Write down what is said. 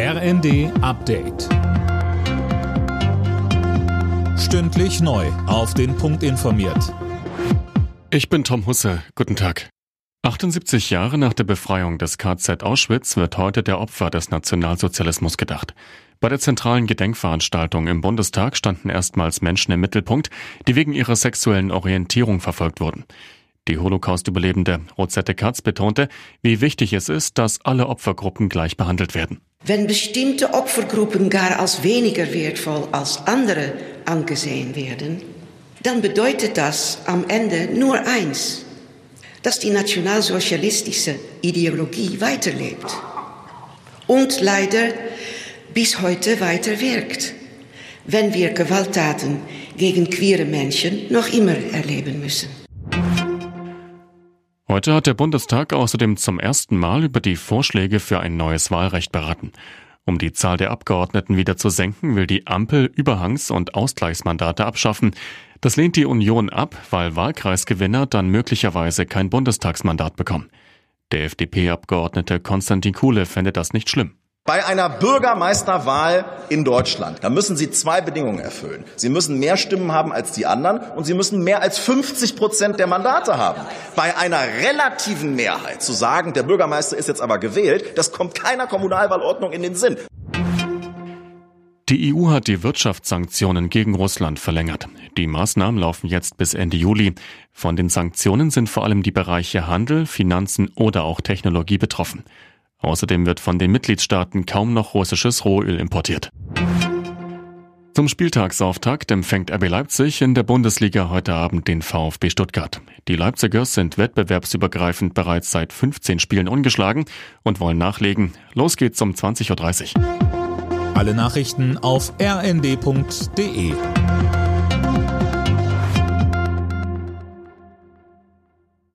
RND Update. Stündlich neu. Auf den Punkt informiert. Ich bin Tom Husse. Guten Tag. 78 Jahre nach der Befreiung des KZ Auschwitz wird heute der Opfer des Nationalsozialismus gedacht. Bei der zentralen Gedenkveranstaltung im Bundestag standen erstmals Menschen im Mittelpunkt, die wegen ihrer sexuellen Orientierung verfolgt wurden. Die Holocaust-Überlebende Rosette Katz betonte, wie wichtig es ist, dass alle Opfergruppen gleich behandelt werden. Wenn bestimmte Opfergruppen gar als weniger wertvoll als andere angesehen werden, dann bedeutet das am Ende nur eins, dass die nationalsozialistische Ideologie weiterlebt und leider bis heute weiter wirkt, wenn wir Gewalttaten gegen queere Menschen noch immer erleben müssen. Heute hat der Bundestag außerdem zum ersten Mal über die Vorschläge für ein neues Wahlrecht beraten. Um die Zahl der Abgeordneten wieder zu senken, will die Ampel Überhangs- und Ausgleichsmandate abschaffen. Das lehnt die Union ab, weil Wahlkreisgewinner dann möglicherweise kein Bundestagsmandat bekommen. Der FDP-Abgeordnete Konstantin Kuhle fände das nicht schlimm. Bei einer Bürgermeisterwahl in Deutschland, da müssen Sie zwei Bedingungen erfüllen. Sie müssen mehr Stimmen haben als die anderen und Sie müssen mehr als 50 Prozent der Mandate haben. Bei einer relativen Mehrheit zu sagen, der Bürgermeister ist jetzt aber gewählt, das kommt keiner Kommunalwahlordnung in den Sinn. Die EU hat die Wirtschaftssanktionen gegen Russland verlängert. Die Maßnahmen laufen jetzt bis Ende Juli. Von den Sanktionen sind vor allem die Bereiche Handel, Finanzen oder auch Technologie betroffen. Außerdem wird von den Mitgliedstaaten kaum noch russisches Rohöl importiert. Zum Spieltagsauftakt empfängt RB Leipzig in der Bundesliga heute Abend den VfB Stuttgart. Die Leipzigers sind wettbewerbsübergreifend bereits seit 15 Spielen ungeschlagen und wollen nachlegen. Los geht's um 20.30 Uhr. Alle Nachrichten auf rnd.de